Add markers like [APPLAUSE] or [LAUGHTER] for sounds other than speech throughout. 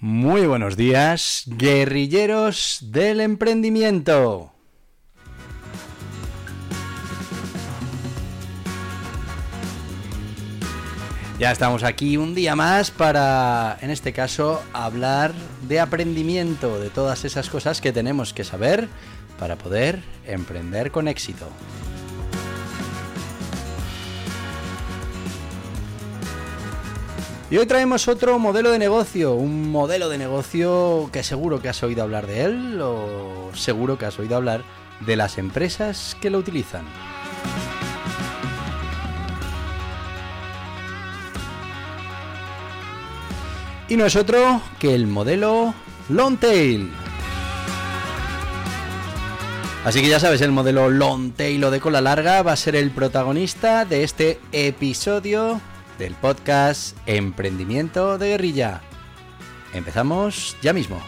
Muy buenos días, guerrilleros del emprendimiento. Ya estamos aquí un día más para, en este caso, hablar de aprendimiento, de todas esas cosas que tenemos que saber para poder emprender con éxito. Y hoy traemos otro modelo de negocio, un modelo de negocio que seguro que has oído hablar de él o seguro que has oído hablar de las empresas que lo utilizan. Y no es otro que el modelo Longtail. Así que ya sabes, el modelo Longtail o de cola larga va a ser el protagonista de este episodio del podcast Emprendimiento de Guerrilla. Empezamos ya mismo.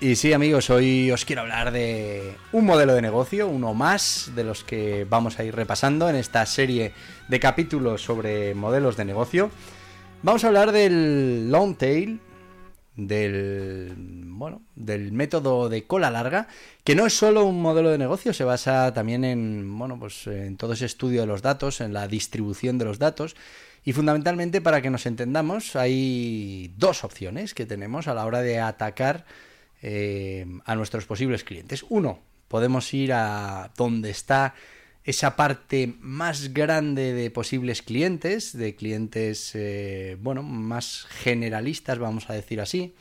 Y sí amigos, hoy os quiero hablar de un modelo de negocio, uno más de los que vamos a ir repasando en esta serie de capítulos sobre modelos de negocio. Vamos a hablar del long tail, del bueno, del método de cola larga, que no es solo un modelo de negocio, se basa también en bueno, pues en todo ese estudio de los datos, en la distribución de los datos y fundamentalmente para que nos entendamos, hay dos opciones que tenemos a la hora de atacar eh, a nuestros posibles clientes. Uno, podemos ir a donde está esa parte más grande de posibles clientes, de clientes, eh, bueno, más generalistas, vamos a decir así.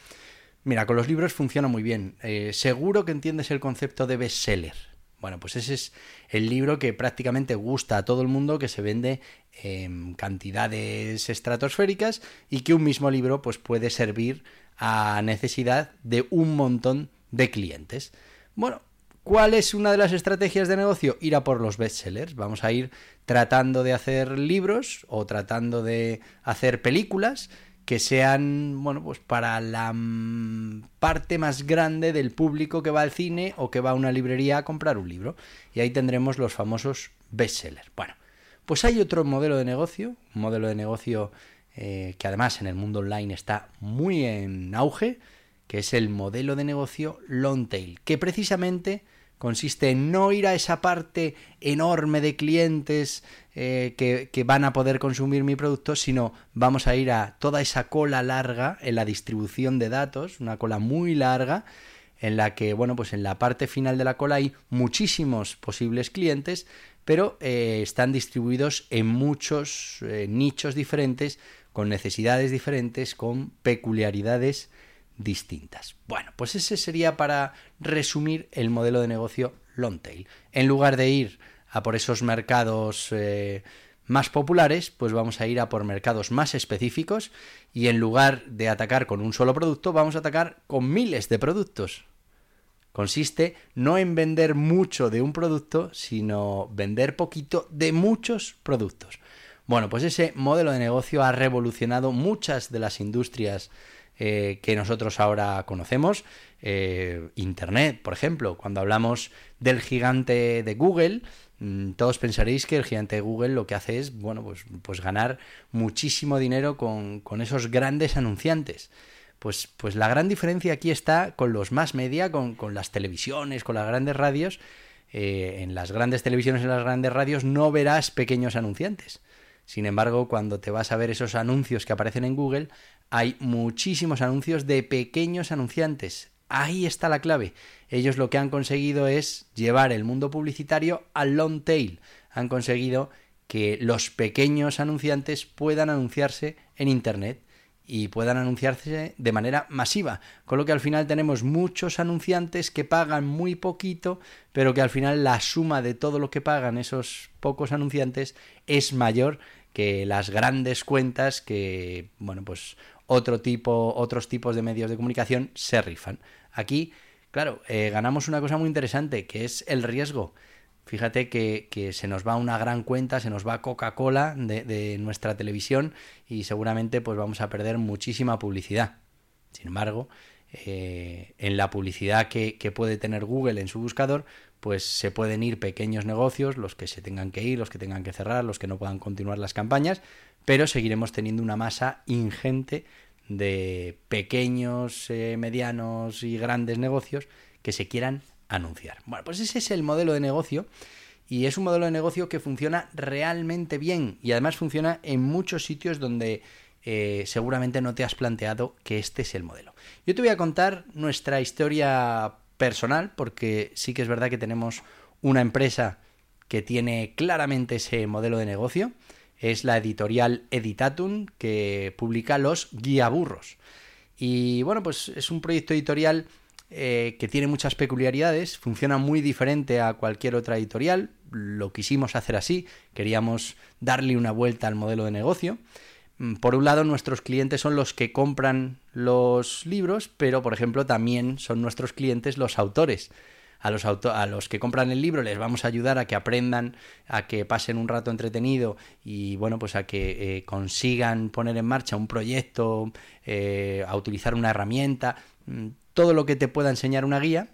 Mira, con los libros funciona muy bien. Eh, seguro que entiendes el concepto de bestseller. Bueno, pues ese es el libro que prácticamente gusta a todo el mundo, que se vende en cantidades estratosféricas y que un mismo libro pues puede servir a necesidad de un montón de clientes. Bueno, ¿cuál es una de las estrategias de negocio? Ir a por los bestsellers. Vamos a ir tratando de hacer libros o tratando de hacer películas que sean, bueno, pues para la parte más grande del público que va al cine o que va a una librería a comprar un libro. Y ahí tendremos los famosos bestsellers. Bueno, pues hay otro modelo de negocio, un modelo de negocio eh, que además en el mundo online está muy en auge, que es el modelo de negocio long tail, que precisamente consiste en no ir a esa parte enorme de clientes eh, que, van a poder consumir mi producto, sino vamos a ir a toda esa cola larga en la distribución de datos, una cola muy larga, en la que, bueno, pues en la parte final de la cola hay muchísimos posibles clientes, pero eh, están distribuidos en muchos nichos diferentes con necesidades diferentes, con peculiaridades distintas. Bueno, pues ese sería para resumir el modelo de negocio long tail. En lugar de ir a por esos mercados eh, más populares, pues vamos a ir a por mercados más específicos y en lugar de atacar con un solo producto, vamos a atacar con miles de productos. Consiste no en vender mucho de un producto, sino vender poquito de muchos productos. Bueno, pues ese modelo de negocio ha revolucionado muchas de las industrias eh, que nosotros ahora conocemos. Eh, Internet, por ejemplo, cuando hablamos del gigante de Google, mm, todos pensaréis que el gigante de Google lo que hace es, bueno, pues, pues ganar muchísimo dinero con, esos grandes anunciantes. Pues, pues, la gran diferencia aquí está con los más media, con, las televisiones, con las grandes radios. Eh, en las grandes televisiones, en las grandes radios, no verás pequeños anunciantes. Sin embargo, cuando te vas a ver esos anuncios que aparecen en Google, hay muchísimos anuncios de pequeños anunciantes. Ahí está la clave. Ellos lo que han conseguido es llevar el mundo publicitario al long tail. Han conseguido que los pequeños anunciantes puedan anunciarse en Internet y puedan anunciarse de manera masiva. Con lo que al final tenemos muchos anunciantes que pagan muy poquito, pero que al final la suma de todo lo que pagan esos pocos anunciantes es mayor que las grandes cuentas que, bueno, pues otro tipo, otros tipos de medios de comunicación se rifan. Aquí, claro, eh, ganamos una cosa muy interesante, que es el riesgo. Fíjate que, se nos va una gran cuenta, se nos va Coca-Cola de, nuestra televisión y seguramente pues vamos a perder muchísima publicidad. Sin embargo, eh, en la publicidad que, puede tener Google en su buscador, pues se pueden ir pequeños negocios, los que se tengan que ir, los que tengan que cerrar, los que no puedan continuar las campañas, pero seguiremos teniendo una masa ingente de pequeños, eh, medianos y grandes negocios que se quieran anunciar. Bueno, pues ese es el modelo de negocio y es un modelo de negocio que funciona realmente bien y además funciona en muchos sitios donde eh, seguramente no te has planteado que este es el modelo. Yo te voy a contar nuestra historia personal porque sí que es verdad que tenemos una empresa que tiene claramente ese modelo de negocio. Es la editorial Editatum que publica los guiaburros. Y bueno, pues es un proyecto editorial eh, que tiene muchas peculiaridades, funciona muy diferente a cualquier otra editorial, lo quisimos hacer así, queríamos darle una vuelta al modelo de negocio. Mm, por un lado, nuestros clientes son los que compran los libros, pero por ejemplo también son nuestros clientes los autores. A los, a los que compran el libro les vamos a ayudar a que aprendan, a que pasen un rato entretenido y bueno, pues a que eh, consigan poner en marcha un proyecto, eh, a utilizar una herramienta. Mm, todo lo que te pueda enseñar una guía,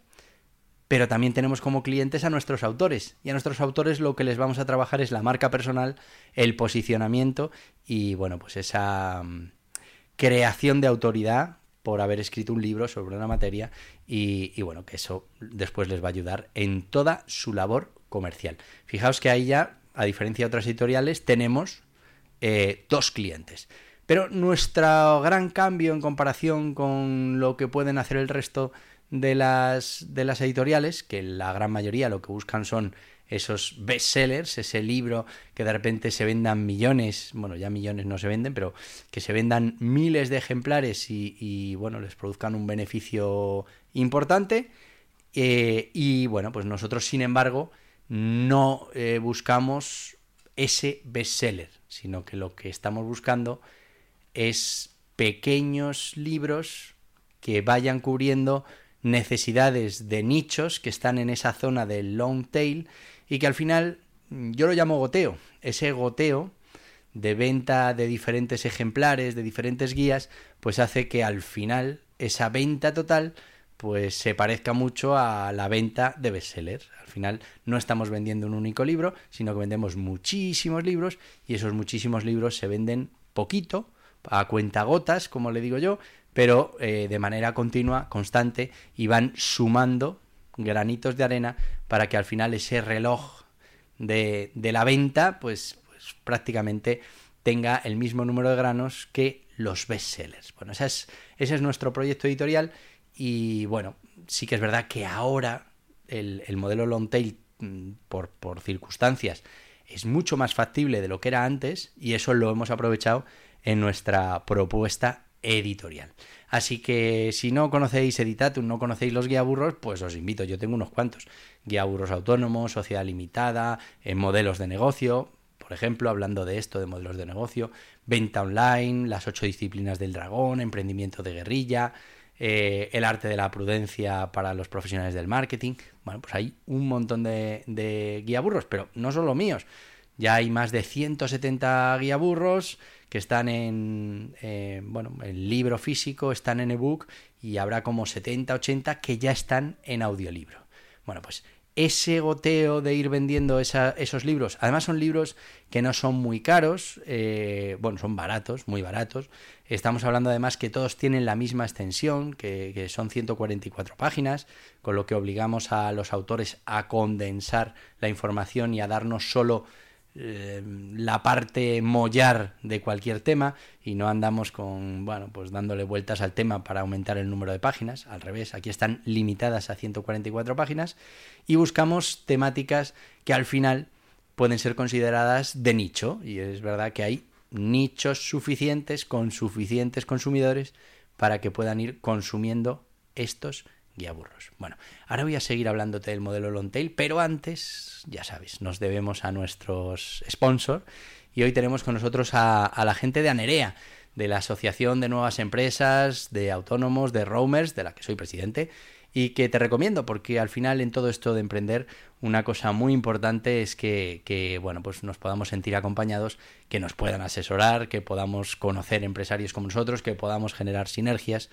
pero también tenemos como clientes a nuestros autores. Y a nuestros autores lo que les vamos a trabajar es la marca personal, el posicionamiento y, bueno, pues esa mm, creación de autoridad por haber escrito un libro sobre una materia y, bueno, que eso después les va a ayudar en toda su labor comercial. Fijaos que ahí ya, a diferencia de otras editoriales, tenemos eh, dos clientes. Pero nuestro gran cambio en comparación con lo que pueden hacer el resto de las, de las editoriales, que la gran mayoría lo que buscan son esos bestsellers, ese libro que de repente se vendan millones, bueno, ya millones no se venden, pero que se vendan miles de ejemplares y, bueno, les produzcan un beneficio importante. Eh, y bueno, pues nosotros, sin embargo, no eh, buscamos ese bestseller, sino que lo que estamos buscando es pequeños libros que vayan cubriendo necesidades de nichos que están en esa zona del long tail y que al final mm, yo lo llamo goteo. Ese goteo de venta de diferentes ejemplares, de diferentes guías, pues hace que al final esa venta total pues se parezca mucho a la venta de bestsellers. Al final no estamos vendiendo un único libro, sino que vendemos muchísimos libros y esos muchísimos libros se venden poquito a cuentagotas, como le digo yo, pero eh, de manera continua, constante, y van sumando granitos de arena para que al final ese reloj de, de la venta, pues, pues, prácticamente tenga el mismo número de granos que los bestsellers. Bueno, ese es, ese es nuestro proyecto editorial y bueno, sí que es verdad que ahora el, el modelo long tail, mm, por, por circunstancias, es mucho más factible de lo que era antes y eso lo hemos aprovechado en nuestra propuesta editorial. Así que si no conocéis Editatum, no conocéis los guiaburros, pues os invito, yo tengo unos cuantos. Guiaburros autónomos, sociedad limitada, en modelos de negocio, por ejemplo, hablando de esto, de modelos de negocio, venta online, las ocho disciplinas del dragón, emprendimiento de guerrilla, eh, el arte de la prudencia para los profesionales del marketing. Bueno, pues hay un montón de, de guiaburros, pero no son los míos. Ya hay más de 170 guiaburros que están en, bueno, el libro físico, están en ebook y habrá como 70, 80 que ya están en audiolibro. Bueno, pues ese goteo de ir vendiendo esos libros, además son libros que no son muy caros, eh, bueno, son baratos, muy baratos. Estamos hablando además que todos tienen la misma extensión, que son 144 páginas, con lo que obligamos a los autores a condensar la información y a darnos solo eh, la parte mollar de cualquier tema y no andamos con, bueno, pues dándole vueltas al tema para aumentar el número de páginas, al revés, aquí están limitadas a 144 páginas y buscamos temáticas que al final pueden ser consideradas de nicho. Y es verdad que hay nichos suficientes con suficientes consumidores para que puedan ir consumiendo estos guiaburros. Bueno, ahora voy a seguir hablándote del modelo long tail, pero antes, ya sabes, nos debemos a nuestros sponsors y hoy tenemos con nosotros a, la gente de Anerea, de la Asociación de Nuevas Empresas, de Autónomos, de Roamers, de la que soy presidente, y que te recomiendo porque al final en todo esto de emprender una cosa muy importante es que, bueno pues nos podamos sentir acompañados que nos puedan asesorar que podamos conocer empresarios como nosotros que podamos generar sinergias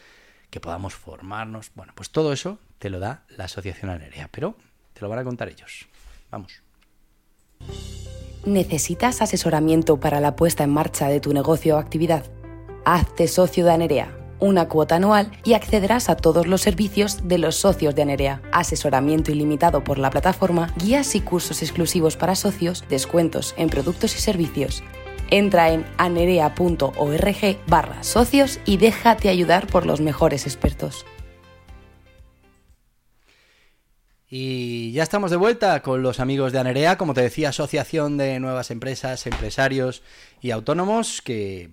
que podamos formarnos bueno pues todo eso te lo da la asociación aérea pero te lo van a contar ellos vamos ¿Necesitas asesoramiento para la puesta en marcha de tu negocio o actividad? Hazte socio de Anerea una cuota anual y accederás a todos los servicios de los socios de Anerea. Asesoramiento ilimitado por la plataforma, guías y cursos exclusivos para socios, descuentos en productos y servicios. Entra en anerea.org barra socios y déjate ayudar por los mejores expertos. Y ya estamos de vuelta con los amigos de Anerea, como te decía, Asociación de Nuevas Empresas, Empresarios y Autónomos, que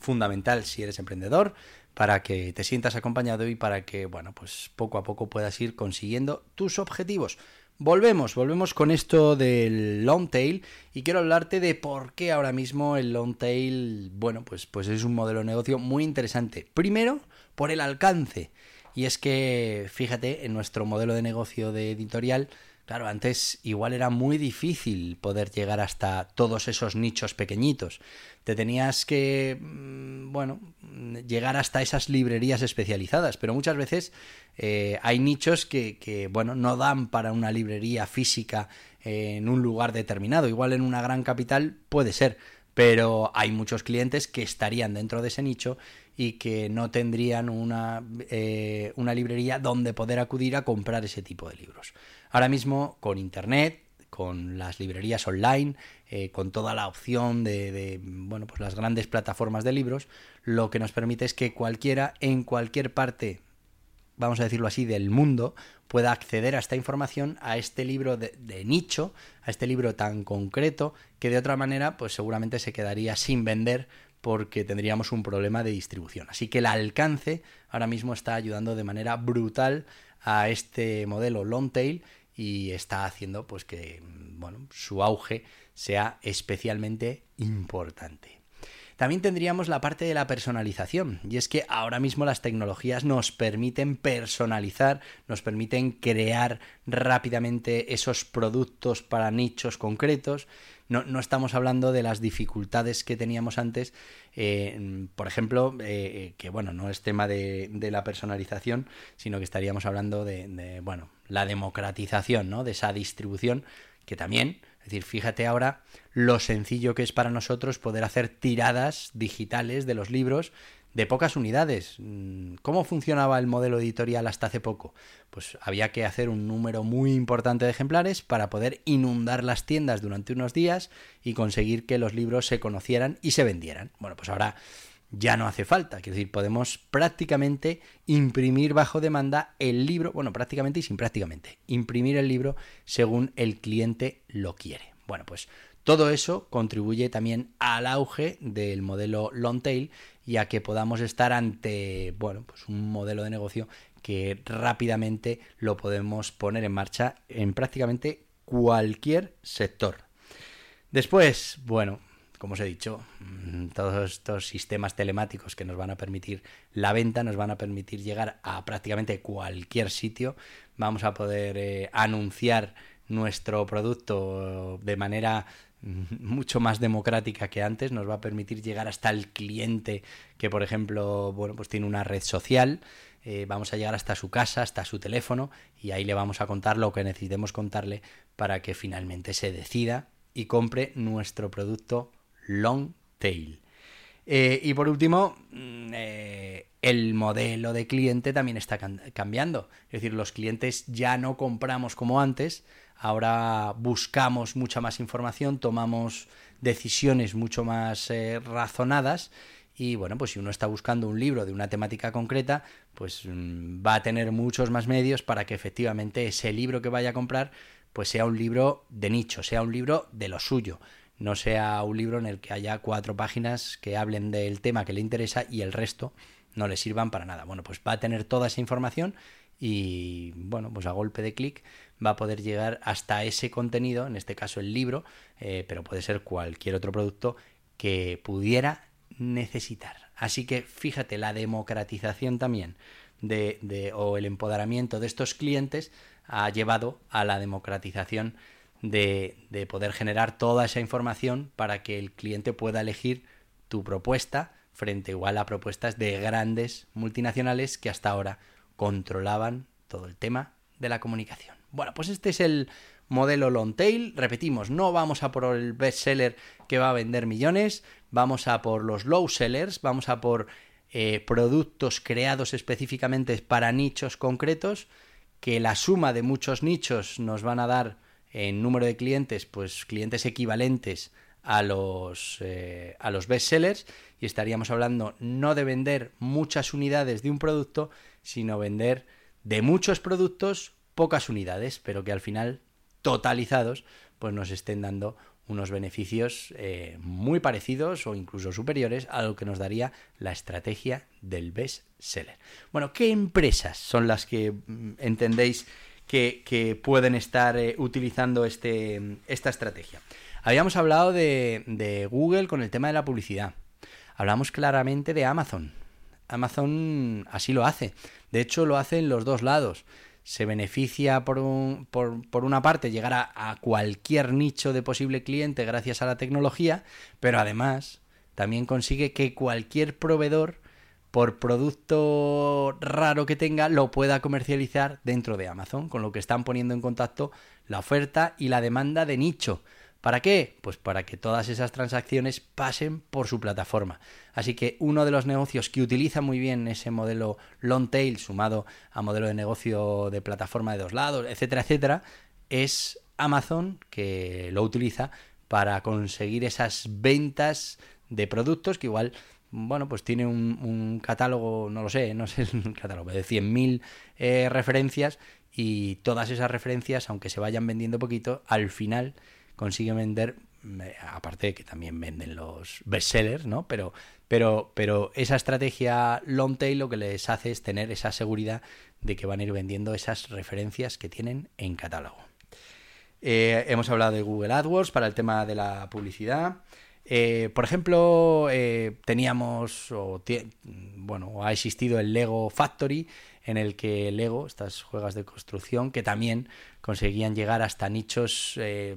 fundamental si eres emprendedor para que te sientas acompañado y para que, bueno, pues poco a poco puedas ir consiguiendo tus objetivos. Volvemos, volvemos con esto del long tail y quiero hablarte de por qué ahora mismo el long tail, bueno, pues, pues es un modelo de negocio muy interesante. Primero, por el alcance. Y es que, fíjate, en nuestro modelo de negocio de editorial, Claro, antes igual era muy difícil poder llegar hasta todos esos nichos pequeñitos. Te tenías que, mm, bueno, llegar hasta esas librerías especializadas, pero muchas veces eh, hay nichos que, bueno, no dan para una librería física en un lugar determinado. Igual en una gran capital puede ser, pero hay muchos clientes que estarían dentro de ese nicho y que no tendrían una, eh, una librería donde poder acudir a comprar ese tipo de libros. Ahora mismo con Internet, con las librerías online, eh, con toda la opción de, bueno, pues las grandes plataformas de libros, lo que nos permite es que cualquiera en cualquier parte, vamos a decirlo así, del mundo, pueda acceder a esta información, a este libro de, de, nicho, a este libro tan concreto, que de otra manera, pues seguramente se quedaría sin vender porque tendríamos un problema de distribución. Así que el alcance ahora mismo está ayudando de manera brutal a este modelo long tail y está haciendo pues que bueno, su auge sea especialmente importante. También tendríamos la parte de la personalización, y es que ahora mismo las tecnologías nos permiten personalizar, nos permiten crear rápidamente esos productos para nichos concretos. No, no estamos hablando de las dificultades que teníamos antes, eh, por ejemplo, eh, que bueno, no es tema de, la personalización, sino que estaríamos hablando de, de bueno, la democratización ¿no? de esa distribución, que también, es decir, fíjate ahora lo sencillo que es para nosotros poder hacer tiradas digitales de los libros de pocas unidades. Mm, ¿Cómo funcionaba el modelo editorial hasta hace poco? Pues había que hacer un número muy importante de ejemplares para poder inundar las tiendas durante unos días y conseguir que los libros se conocieran y se vendieran. Bueno, pues ahora ya no hace falta. Es decir, podemos prácticamente imprimir bajo demanda el libro, bueno, prácticamente y sin prácticamente, imprimir el libro según el cliente lo quiere. Bueno, pues todo eso contribuye también al auge del modelo long tail y a que podamos estar ante, bueno, pues un modelo de negocio que rápidamente lo podemos poner en marcha en prácticamente cualquier sector. Después, bueno, como os he dicho, mm, todos estos sistemas telemáticos que nos van a permitir la venta, nos van a permitir llegar a prácticamente cualquier sitio. Vamos a poder eh, anunciar nuestro producto de manera [LAUGHS] mucho más democrática que antes, nos va a permitir llegar hasta el cliente que, por ejemplo, bueno, pues tiene una red social. Eh, vamos a llegar hasta su casa, hasta su teléfono, y ahí le vamos a contar lo que necesitemos contarle para que finalmente se decida y compre nuestro producto long tail. Eh, y por último, mm, eh, el modelo de cliente también está cambiando. Es decir, los clientes ya no compramos como antes, ahora buscamos mucha más información, tomamos decisiones mucho más eh, razonadas y bueno, pues si uno está buscando un libro de una temática concreta, pues mm, va a tener muchos más medios para que efectivamente ese libro que vaya a comprar pues sea un libro de nicho, sea un libro de lo suyo, no sea un libro en el que haya cuatro páginas que hablen del tema que le interesa y el resto no le sirvan para nada. Bueno, pues va a tener toda esa información y bueno, pues a golpe de clic va a poder llegar hasta ese contenido, en este caso el libro, eh, pero puede ser cualquier otro producto que pudiera necesitar. Así que fíjate, la democratización también de, de, o el empoderamiento de estos clientes ha llevado a la democratización de, de poder generar toda esa información para que el cliente pueda elegir tu propuesta frente igual a propuestas de grandes multinacionales que hasta ahora controlaban todo el tema de la comunicación. Bueno, pues este es el modelo long tail. Repetimos, no vamos a por el best seller que va a vender millones, vamos a por los low sellers, vamos a por eh, productos creados específicamente para nichos concretos, que la suma de muchos nichos nos van a dar en número de clientes, pues clientes equivalentes a los, eh, a los best sellers y estaríamos hablando no de vender muchas unidades de un producto, sino vender de muchos productos pocas unidades, pero que al final totalizados pues nos estén dando unos beneficios eh, muy parecidos o incluso superiores a lo que nos daría la estrategia del best seller. Bueno, ¿qué empresas son las que mm, entendéis que, pueden estar eh, utilizando este, esta estrategia? Habíamos hablado de, de Google con el tema de la publicidad. Hablamos claramente de Amazon. Amazon así lo hace. De hecho, lo hace en los dos lados. Se beneficia por, un, por, por una parte llegar a, a, cualquier nicho de posible cliente gracias a la tecnología, pero además también consigue que cualquier proveedor, por producto raro que tenga, lo pueda comercializar dentro de Amazon, con lo que están poniendo en contacto la oferta y la demanda de nicho. ¿Para qué? Pues para que todas esas transacciones pasen por su plataforma. Así que uno de los negocios que utiliza muy bien ese modelo long tail sumado a modelo de negocio de plataforma de dos lados, etcétera, etcétera, es Amazon que lo utiliza para conseguir esas ventas de productos que igual bueno, pues tiene un, un, catálogo, no lo sé, no sé [LAUGHS] el catálogo, de 100.000 eh, referencias y todas esas referencias, aunque se vayan vendiendo poquito, al final consigue vender, aparte de que también venden los bestsellers, ¿no? Pero, pero, pero esa estrategia long tail lo que les hace es tener esa seguridad de que van a ir vendiendo esas referencias que tienen en catálogo. Eh, hemos hablado de Google AdWords para el tema de la publicidad. Eh, por ejemplo, eh, teníamos, o bueno, ha existido el Lego Factory, en el que Lego, estas juegas de construcción, que también conseguían llegar hasta nichos, eh,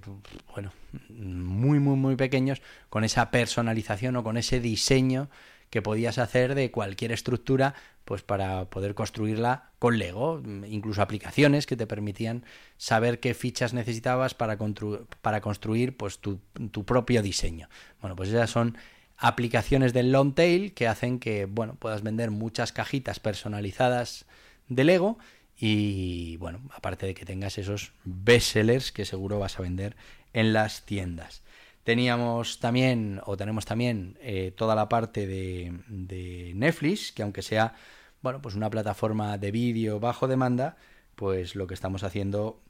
bueno, muy, muy, muy pequeños, con esa personalización o con ese diseño que podías hacer de cualquier estructura, pues para poder construirla con Lego, incluso aplicaciones que te permitían saber qué fichas necesitabas para, construir pues tu, tu propio diseño. Bueno, pues esas son aplicaciones del long tail que hacen que bueno puedas vender muchas cajitas personalizadas de Lego y bueno aparte de que tengas esos bestsellers que seguro vas a vender en las tiendas. Teníamos también o tenemos también eh, toda la parte de, de, Netflix que aunque sea bueno pues una plataforma de vídeo bajo demanda pues lo que estamos haciendo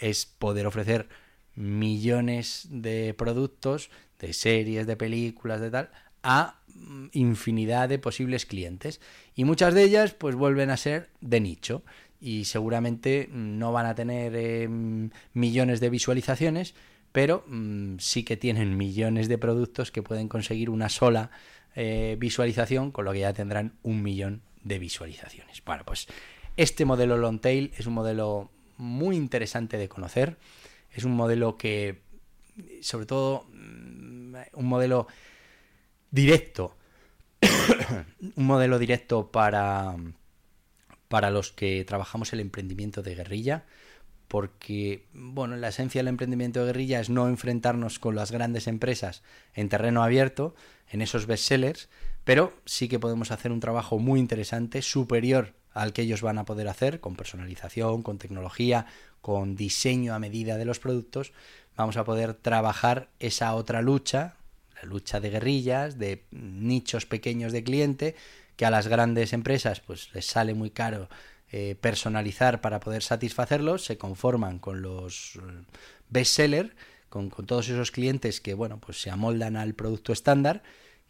es poder ofrecer millones de productos de series, de películas, de tal, a mm, infinidad de posibles clientes. Y muchas de ellas pues vuelven a ser de nicho y seguramente no van a tener eh, millones de visualizaciones, pero mmm, sí que tienen millones de productos que pueden conseguir una sola eh, visualización, con lo que ya tendrán un millón de visualizaciones. Bueno, pues este modelo long tail es un modelo muy interesante de conocer, es un modelo que sobre todo un modelo directo, [COUGHS] un modelo directo para, para los que trabajamos el emprendimiento de guerrilla, porque, bueno, la esencia del emprendimiento de guerrilla es no enfrentarnos con las grandes empresas en terreno abierto, en esos bestsellers, pero sí que podemos hacer un trabajo muy interesante, superior al que ellos van a poder hacer, con personalización, con tecnología, con diseño a medida de los productos, vamos a poder trabajar esa otra lucha, la lucha de guerrillas, de nichos pequeños de cliente, que a las grandes empresas pues les sale muy caro eh, personalizar para poder satisfacerlos, se conforman con los bestsellers con, con todos esos clientes que, bueno, pues se amoldan al producto estándar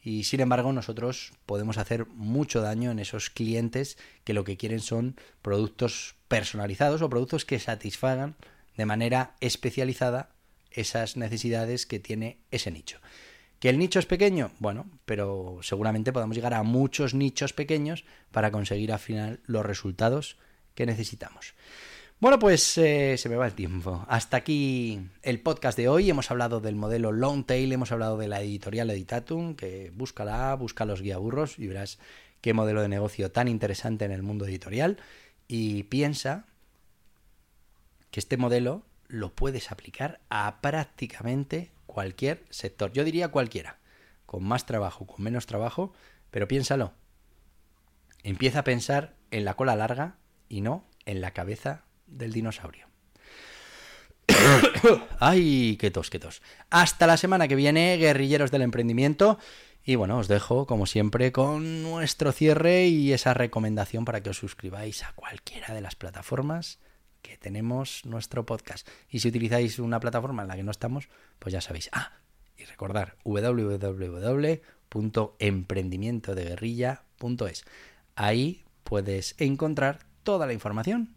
y sin embargo nosotros podemos hacer mucho daño en esos clientes que lo que quieren son productos personalizados o productos que satisfagan de manera especializada esas necesidades que tiene ese nicho. ¿Que el nicho es pequeño? Bueno, pero seguramente podemos llegar a muchos nichos pequeños para conseguir al final los resultados que necesitamos. Bueno, pues eh, se me va el tiempo. Hasta aquí el podcast de hoy. Hemos hablado del modelo Long Tail, hemos hablado de la editorial Editatum, que búscala, busca los guiaburros y verás qué modelo de negocio tan interesante en el mundo editorial. Y piensa que este modelo lo puedes aplicar a prácticamente cualquier sector. Yo diría cualquiera, con más trabajo, con menos trabajo, pero piénsalo. Empieza a pensar en la cola larga y no en la cabeza del dinosaurio. [COUGHS] Ay, qué tos, qué tos. Hasta la semana que viene, guerrilleros del emprendimiento. Y bueno, os dejo, como siempre, con nuestro cierre y esa recomendación para que os suscribáis a cualquiera de las plataformas que tenemos nuestro podcast. Y si utilizáis una plataforma en la que no estamos, pues ya sabéis. Ah, y recordar www.emprendimientodeguerrilla.es. Ahí puedes encontrar toda la información